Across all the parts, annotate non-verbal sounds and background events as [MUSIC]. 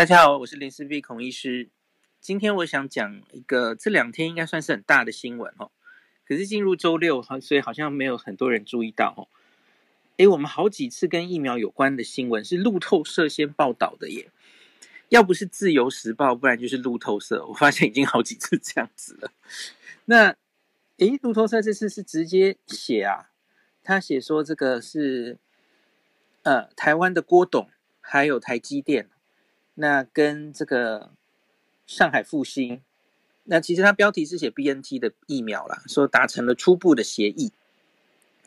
大家好，我是林氏璧孔医师。今天我想讲一个这两天应该算是很大的新闻哦。可是进入周六，所以好像没有很多人注意到哦。诶，我们好几次跟疫苗有关的新闻是路透社先报道的耶。要不是自由时报，不然就是路透社。我发现已经好几次这样子了。那诶，路透社这次是直接写啊，他写说这个是呃台湾的郭董还有台积电。那跟这个上海复星，那其实它标题是写 BNT 的疫苗啦，说达成了初步的协议，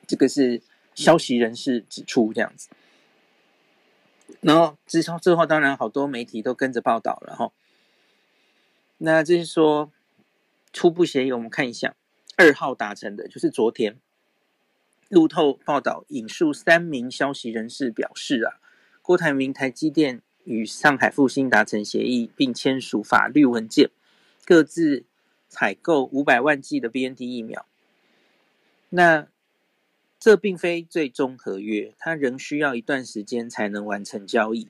这个是消息人士指出这样子。然后之后之后，当然好多媒体都跟着报道了哈。那这是说初步协议，我们看一下二号达成的，就是昨天路透报道引述三名消息人士表示啊，郭台铭台积电。与上海复星达成协议，并签署法律文件，各自采购五百万剂的 BNT 疫苗。那这并非最终合约，它仍需要一段时间才能完成交易。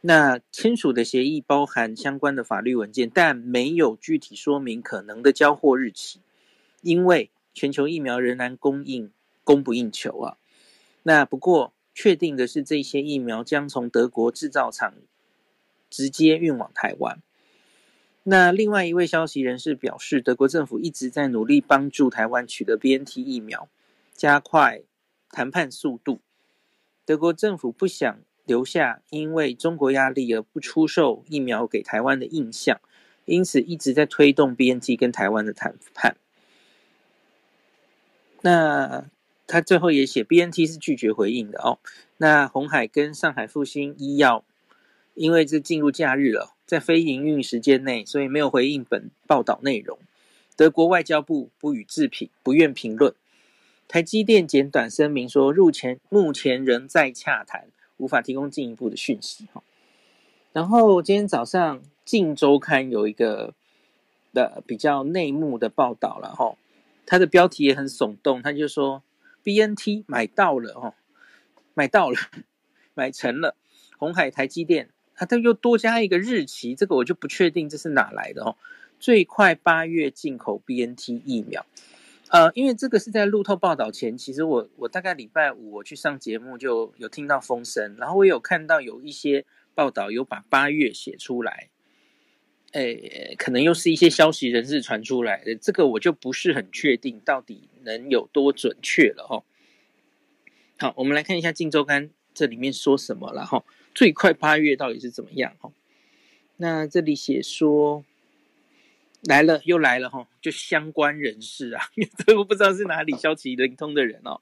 那签署的协议包含相关的法律文件，但没有具体说明可能的交货日期，因为全球疫苗仍然供应供不应求啊。那不过。确定的是，这些疫苗将从德国制造厂直接运往台湾。那另外一位消息人士表示，德国政府一直在努力帮助台湾取得 BNT 疫苗，加快谈判速度。德国政府不想留下因为中国压力而不出售疫苗给台湾的印象，因此一直在推动 BNT 跟台湾的谈判。那。他最后也写，BNT 是拒绝回应的哦。那红海跟上海复星医药，因为这进入假日了，在非营运时间内，所以没有回应本报道内容。德国外交部不予置评，不愿评论。台积电简短声明说，入前目前仍在洽谈，无法提供进一步的讯息哈。然后今天早上《镜周刊》有一个的比较内幕的报道了哈，它的标题也很耸动，他就说。BNT 买到了哦，买到了，[LAUGHS] 买成了。红海、台积电，它都又多加一个日期，这个我就不确定这是哪来的哦。最快八月进口 BNT 疫苗，呃，因为这个是在路透报道前，其实我我大概礼拜五我去上节目就有听到风声，然后我有看到有一些报道有把八月写出来。诶，可能又是一些消息人士传出来的，这个我就不是很确定到底能有多准确了哈。好，我们来看一下《镜周刊》这里面说什么了哈。最快八月到底是怎么样哈？那这里写说来了又来了哈，就相关人士啊，[LAUGHS] 这我不知道是哪里消息灵通的人哦。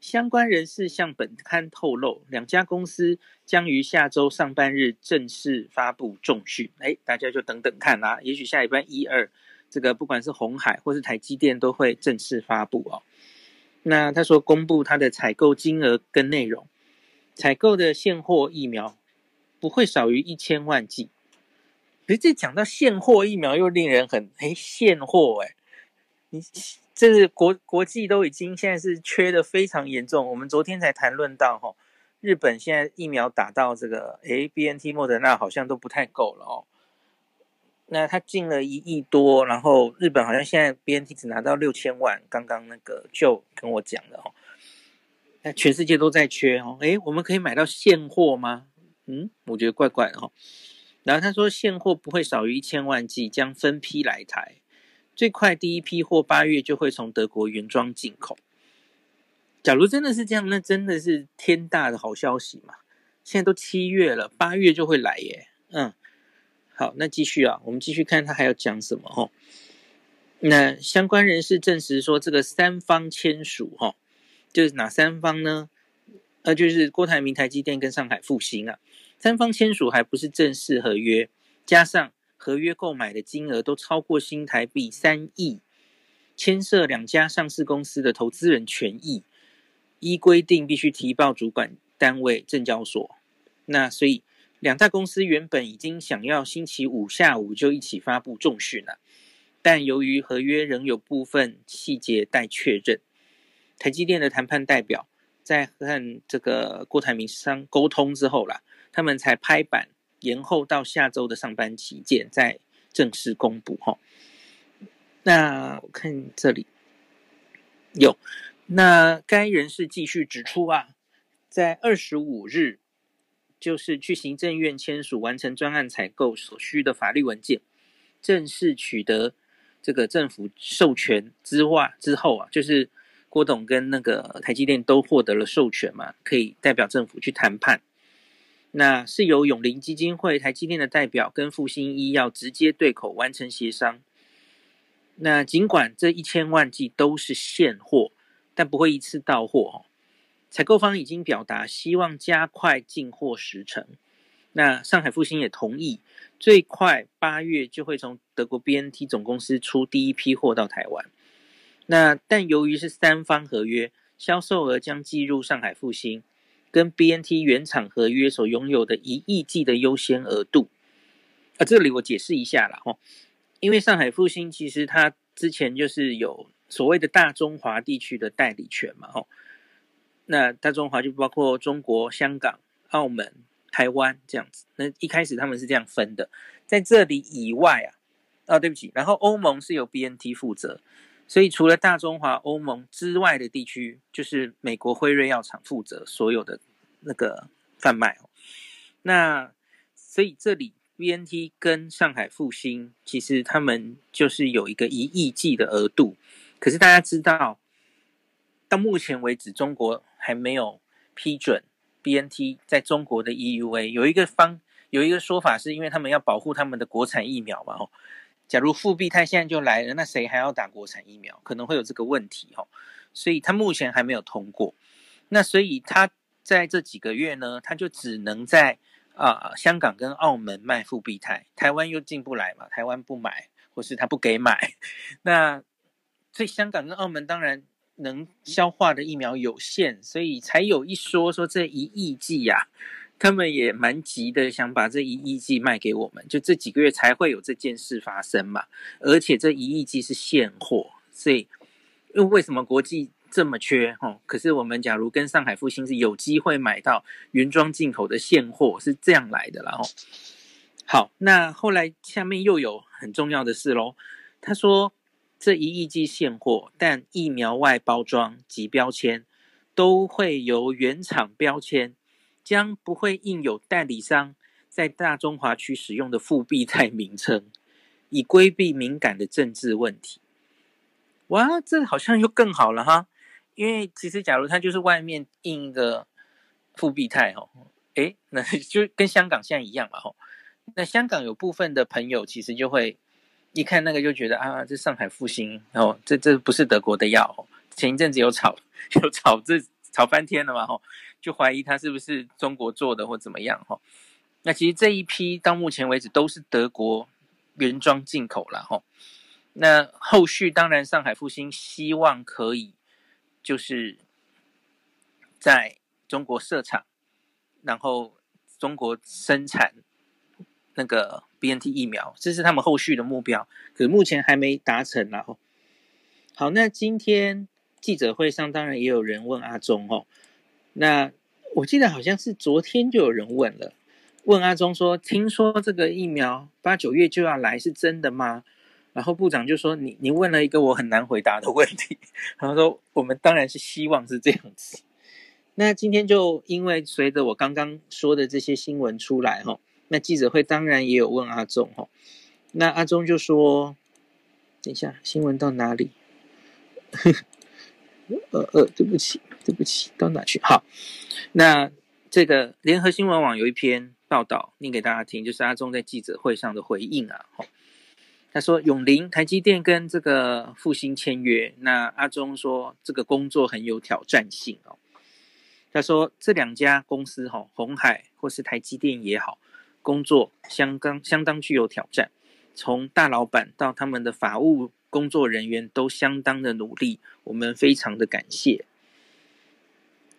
相关人士向本刊透露，两家公司将于下周上半日正式发布重讯。哎，大家就等等看啦，也许下礼拜一二，这个不管是红海或是台积电都会正式发布哦。那他说，公布他的采购金额跟内容，采购的现货疫苗不会少于一千万剂。可是这讲到现货疫苗，又令人很哎，现货哎，你。这是国国际都已经现在是缺的非常严重。我们昨天才谈论到哈，日本现在疫苗打到这个诶 BNT 莫德纳好像都不太够了哦。那他进了一亿多，然后日本好像现在 BNT 只拿到六千万。刚刚那个就跟我讲的哦，那全世界都在缺哦。诶，我们可以买到现货吗？嗯，我觉得怪怪的哈。然后他说现货不会少于一千万剂，将分批来台。最快第一批货八月就会从德国原装进口。假如真的是这样，那真的是天大的好消息嘛！现在都七月了，八月就会来耶。嗯，好，那继续啊，我们继续看他还要讲什么哦。那相关人士证实说，这个三方签署哈，就是哪三方呢？呃，就是郭台铭、台积电跟上海复星啊，三方签署还不是正式合约，加上。合约购买的金额都超过新台币三亿，牵涉两家上市公司的投资人权益，依规定必须提报主管单位证交所。那所以两大公司原本已经想要星期五下午就一起发布重讯了，但由于合约仍有部分细节待确认，台积电的谈判代表在和这个郭台铭商沟通之后啦，他们才拍板延后到下周的上班期间再正式公布哈。那我看这里有，那该人士继续指出啊，在二十五日，就是去行政院签署完成专案采购所需的法律文件，正式取得这个政府授权之外之后啊，就是郭董跟那个台积电都获得了授权嘛，可以代表政府去谈判。那是由永龄基金会、台积电的代表跟复兴医药直接对口完成协商。那尽管这一千万剂都是现货，但不会一次到货哦。采购方已经表达希望加快进货时程。那上海复星也同意，最快八月就会从德国 BNT 总公司出第一批货到台湾。那但由于是三方合约，销售额将计入上海复星跟 BNT 原厂合约所拥有的一亿剂的优先额度。啊，这里我解释一下了哦。因为上海复星其实它之前就是有所谓的大中华地区的代理权嘛，吼，那大中华就包括中国香港、澳门、台湾这样子。那一开始他们是这样分的，在这里以外啊，哦，对不起，然后欧盟是由 BNT 负责，所以除了大中华、欧盟之外的地区，就是美国辉瑞药厂负责所有的那个贩卖。那所以这里。BNT 跟上海复星，其实他们就是有一个一亿剂的额度，可是大家知道，到目前为止，中国还没有批准 BNT 在中国的 EUA。有一个方有一个说法，是因为他们要保护他们的国产疫苗嘛？哦，假如复必泰现在就来了，那谁还要打国产疫苗？可能会有这个问题哦，所以他目前还没有通过。那所以他在这几个月呢，他就只能在。啊，香港跟澳门卖复必泰，台湾又进不来嘛，台湾不买，或是他不给买，那所以香港跟澳门当然能消化的疫苗有限，所以才有一说说这一亿剂呀，他们也蛮急的，想把这一亿剂卖给我们，就这几个月才会有这件事发生嘛，而且这一亿剂是现货，所以因为什么国际？这么缺哦，可是我们假如跟上海复兴是有机会买到原装进口的现货，是这样来的啦。然后，好，那后来下面又有很重要的事喽。他说这一亿剂现货，但疫苗外包装及标签都会由原厂标签，将不会印有代理商在大中华区使用的复必泰名称，以规避敏感的政治问题。哇，这好像又更好了哈。因为其实，假如他就是外面印一个复必泰吼，诶，那 [LAUGHS] 就跟香港现在一样嘛吼。那香港有部分的朋友其实就会一看那个就觉得啊，这上海复星哦，这这不是德国的药。前一阵子有炒 [LAUGHS] 有炒这炒翻天了嘛吼，就怀疑它是不是中国做的或怎么样吼。那其实这一批到目前为止都是德国原装进口了吼。那后续当然上海复星希望可以。就是在中国设厂，然后中国生产那个 BNT 疫苗，这是他们后续的目标，可是目前还没达成。然后，好，那今天记者会上当然也有人问阿中哦，那我记得好像是昨天就有人问了，问阿中说：“听说这个疫苗八九月就要来，是真的吗？”然后部长就说：“你你问了一个我很难回答的问题。”然后说：“我们当然是希望是这样子。”那今天就因为随着我刚刚说的这些新闻出来哈，那记者会当然也有问阿中哈。那阿中就说：“等一下，新闻到哪里？”呃呃，对不起，对不起，到哪去？好，那这个联合新闻网有一篇报道念给大家听，就是阿中在记者会上的回应啊。他说：“永龄台积电跟这个复兴签约，那阿忠说这个工作很有挑战性哦。他说这两家公司哈，红海或是台积电也好，工作相当相当具有挑战。从大老板到他们的法务工作人员都相当的努力，我们非常的感谢。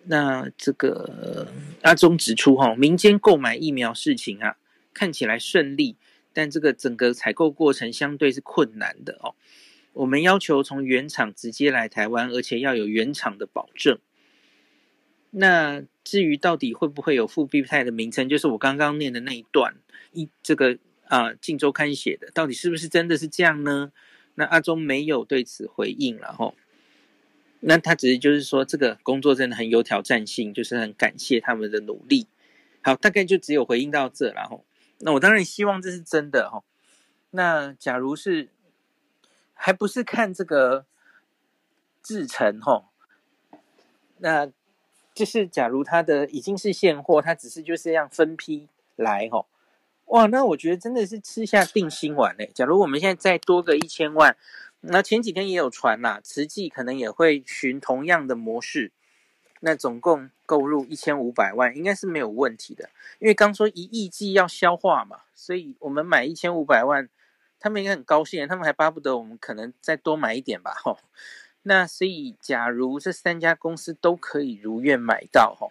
那这个阿中指出哈，民间购买疫苗事情啊，看起来顺利。”但这个整个采购过程相对是困难的哦。我们要求从原厂直接来台湾，而且要有原厂的保证。那至于到底会不会有复必泰的名称，就是我刚刚念的那一段一这个啊《镜周刊》写的，到底是不是真的是这样呢？那阿中没有对此回应了吼。那他只是就是说这个工作真的很有挑战性，就是很感谢他们的努力。好，大概就只有回应到这了吼。那我当然希望这是真的吼。那假如是还不是看这个制程吼，那。就是，假如他的已经是现货，他只是就是这样分批来吼，哇，那我觉得真的是吃下定心丸嘞。假如我们现在再多个一千万，那前几天也有传啦，慈济可能也会循同样的模式，那总共购入一千五百万，应该是没有问题的。因为刚说一亿剂要消化嘛，所以我们买一千五百万，他们应该很高兴，他们还巴不得我们可能再多买一点吧，吼。那所以，假如这三家公司都可以如愿买到哈，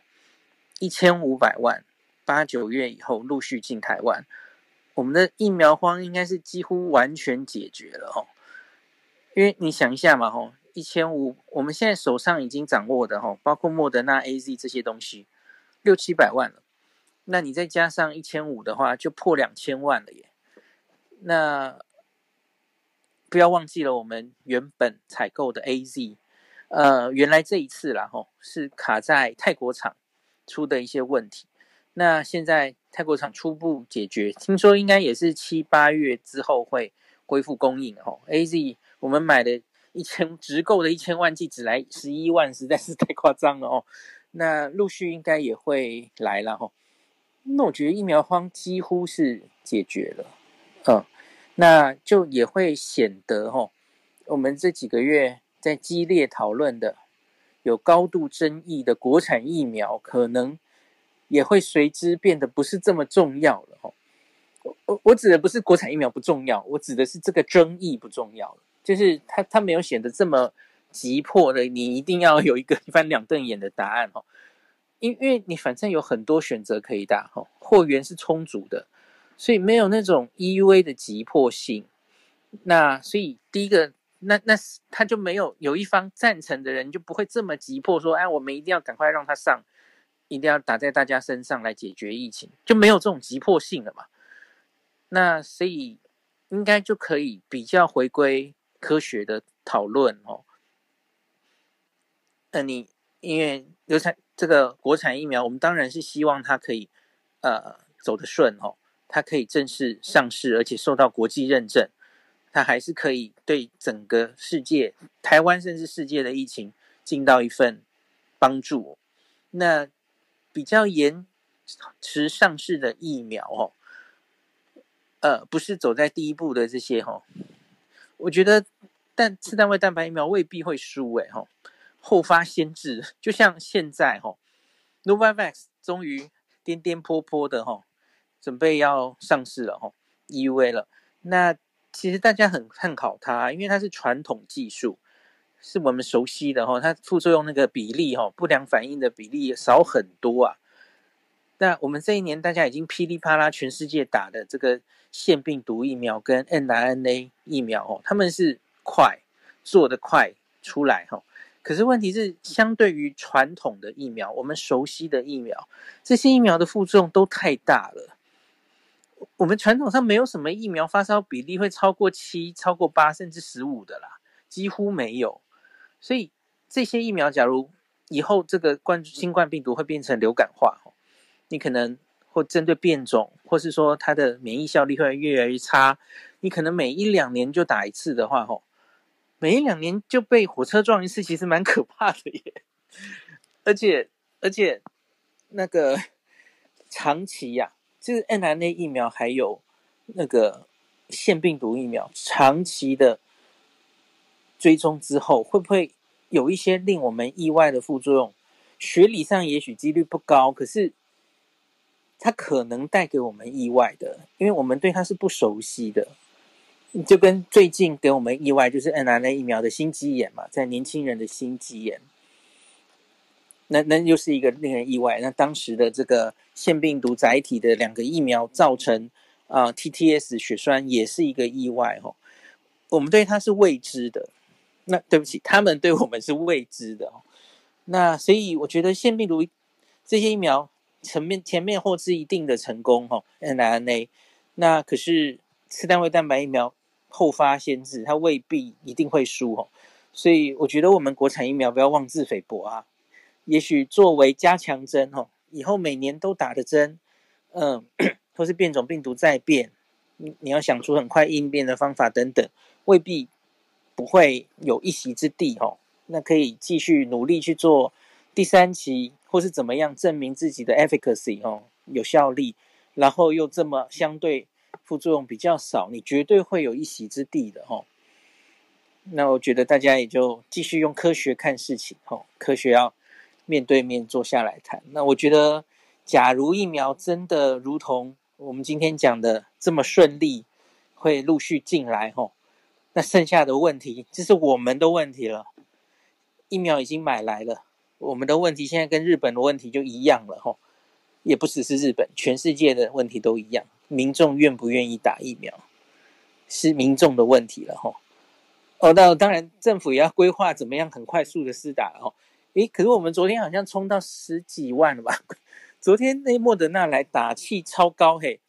一千五百万，八九月以后陆续进台湾，我们的疫苗荒应该是几乎完全解决了哦。因为你想一下嘛哈，一千五，我们现在手上已经掌握的哈，包括莫德纳、AZ 这些东西，六七百万了。那你再加上一千五的话，就破两千万了耶。那不要忘记了，我们原本采购的 AZ，呃，原来这一次啦吼，是卡在泰国厂出的一些问题。那现在泰国厂初步解决，听说应该也是七八月之后会恢复供应吼。AZ 我们买的一千直购的一千万剂只来十一万，实在是太夸张了哦。那陆续应该也会来了吼。那我觉得疫苗荒几乎是解决了，嗯。那就也会显得吼，我们这几个月在激烈讨论的、有高度争议的国产疫苗，可能也会随之变得不是这么重要了哈。我我我指的不是国产疫苗不重要，我指的是这个争议不重要了，就是它它没有显得这么急迫的，你一定要有一个 [LAUGHS] 一翻两瞪眼的答案吼，因因为你反正有很多选择可以打吼，货源是充足的。所以没有那种 EUA 的急迫性，那所以第一个，那那他就没有有一方赞成的人就不会这么急迫说，哎，我们一定要赶快让他上，一定要打在大家身上来解决疫情，就没有这种急迫性了嘛。那所以应该就可以比较回归科学的讨论哦。那你因为流产这个国产疫苗，我们当然是希望它可以呃走得顺哦。它可以正式上市，而且受到国际认证，它还是可以对整个世界、台湾甚至世界的疫情尽到一份帮助。那比较延迟上市的疫苗哦，呃，不是走在第一步的这些哈，我觉得但次单位蛋白疫苗未必会输哎哈，后发先至，就像现在哈，Novavax 终于颠颠簸簸的哈。准备要上市了哈，EUA 了。那其实大家很看好它，因为它是传统技术，是我们熟悉的哈。它副作用那个比例哈，不良反应的比例少很多啊。那我们这一年大家已经噼里啪啦全世界打的这个腺病毒疫苗跟 mRNA 疫苗哦，他们是快做得快出来哈。可是问题是，相对于传统的疫苗，我们熟悉的疫苗，这些疫苗的副作用都太大了。我们传统上没有什么疫苗发烧比例会超过七、超过八甚至十五的啦，几乎没有。所以这些疫苗，假如以后这个冠新冠病毒会变成流感化，你可能会针对变种，或是说它的免疫效力会越来越差，你可能每一两年就打一次的话，吼，每一两年就被火车撞一次，其实蛮可怕的耶。[LAUGHS] 而且而且那个长期呀、就是 mRNA 疫苗还有那个腺病毒疫苗，长期的追踪之后，会不会有一些令我们意外的副作用？学理上也许几率不高，可是它可能带给我们意外的，因为我们对它是不熟悉的。就跟最近给我们意外，就是 mRNA 疫苗的心肌炎嘛，在年轻人的心肌炎。那那又是一个令人意外。那当时的这个腺病毒载体的两个疫苗造成啊、TTS 血栓也是一个意外哦。我们对它是未知的，那对不起，他们对我们是未知的哦。那所以我觉得腺病毒这些疫苗前面前面后置一定的成功哈，mRNA，那可是次单位蛋白疫苗后发先至，它未必一定会输哦。所以我觉得我们国产疫苗不要妄自菲薄啊，也许作为加强针哦，以后每年都打的针，嗯，[CLEARS THROAT] 或是变种病毒再变，你你要想出很快应变的方法等等，未必不会有一席之地哦。那可以继续努力去做第三期，或是怎么样证明自己的 efficacy 哦，有效力，然后又这么相对副作用比较少，你绝对会有一席之地的哦。那我觉得大家也就继续用科学看事情，吼，科学要面对面坐下来谈。那我觉得，假如疫苗真的如同我们今天讲的这么顺利，会陆续进来，吼，那剩下的问题，就是我们的问题了。疫苗已经买来了，我们的问题现在跟日本的问题就一样了，吼，也不只是日本，全世界的问题都一样。民众愿不愿意打疫苗，是民众的问题了，吼。哦，那当然，政府也要规划怎么样很快速的施打哦。诶，可是我们昨天好像冲到十几万了吧？[LAUGHS] 昨天那莫德纳来打气超高嘿。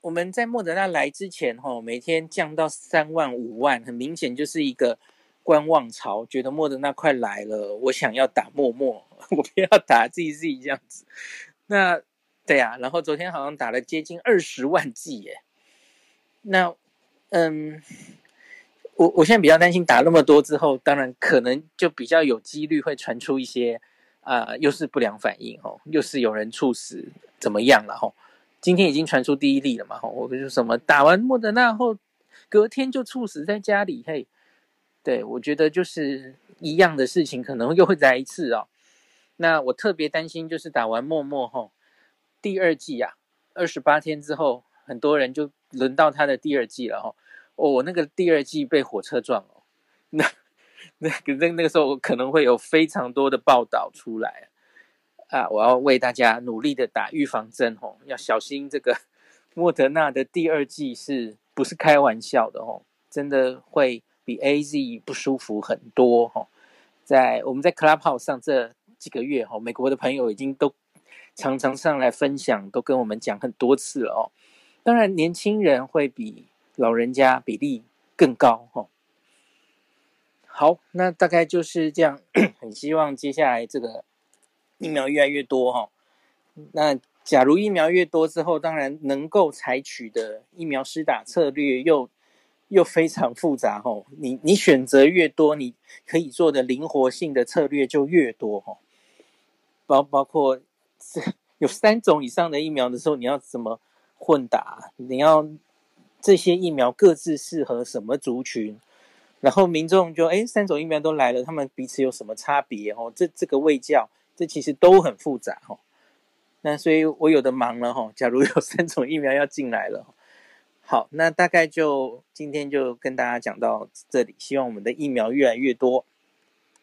我们在莫德纳来之前哈，每天降到三万五万，很明显就是一个观望潮，觉得莫德纳快来了，我想要打默默，[LAUGHS] 我不要打 ZZ 这样子。那对呀、然后昨天好像打了接近二十万剂耶。那嗯。我我现在比较担心打那么多之后，当然可能就比较有几率会传出一些啊、呃，又是不良反应哦，又是有人猝死怎么样了吼？今天已经传出第一例了嘛吼，我就什么打完莫德纳后隔天就猝死在家里嘿，对，我觉得就是一样的事情可能又会来一次哦。那我特别担心就是打完莫莫后，第二剂啊，二十八天之后，很多人就轮到他的第二剂了吼。哦我那个第二季被火车撞哦，那那个那那个时候可能会有非常多的报道出来啊！我要为大家努力的打预防针哦，要小心这个 [LAUGHS] 莫德纳的第二季是不是开玩笑的哦？真的会比 AZ 不舒服很多哦。在我们在 Clubhouse 上这几个月哦，美国的朋友已经都常常上来分享，都跟我们讲很多次了哦。当然，年轻人会比。老人家比例更高哈，好，那大概就是这样。[CLEARS THROAT] 很希望接下来这个疫苗越来越多哈。那假如疫苗越多之后，当然能够采取的疫苗施打策略又又非常复杂哈。你你选择越多，你可以做的灵活性的策略就越多哈。包包括有三种以上的疫苗的时候，你要怎么混打？你要。这些疫苗各自适合什么族群？然后民众就哎，三种疫苗都来了，他们彼此有什么差别？哦，这这个卫教，这其实都很复杂哦。那所以我有的忙了哈。假如有 [LAUGHS] 三种疫苗要进来了，好，那大概就今天就跟大家讲到这里。希望我们的疫苗越来越多。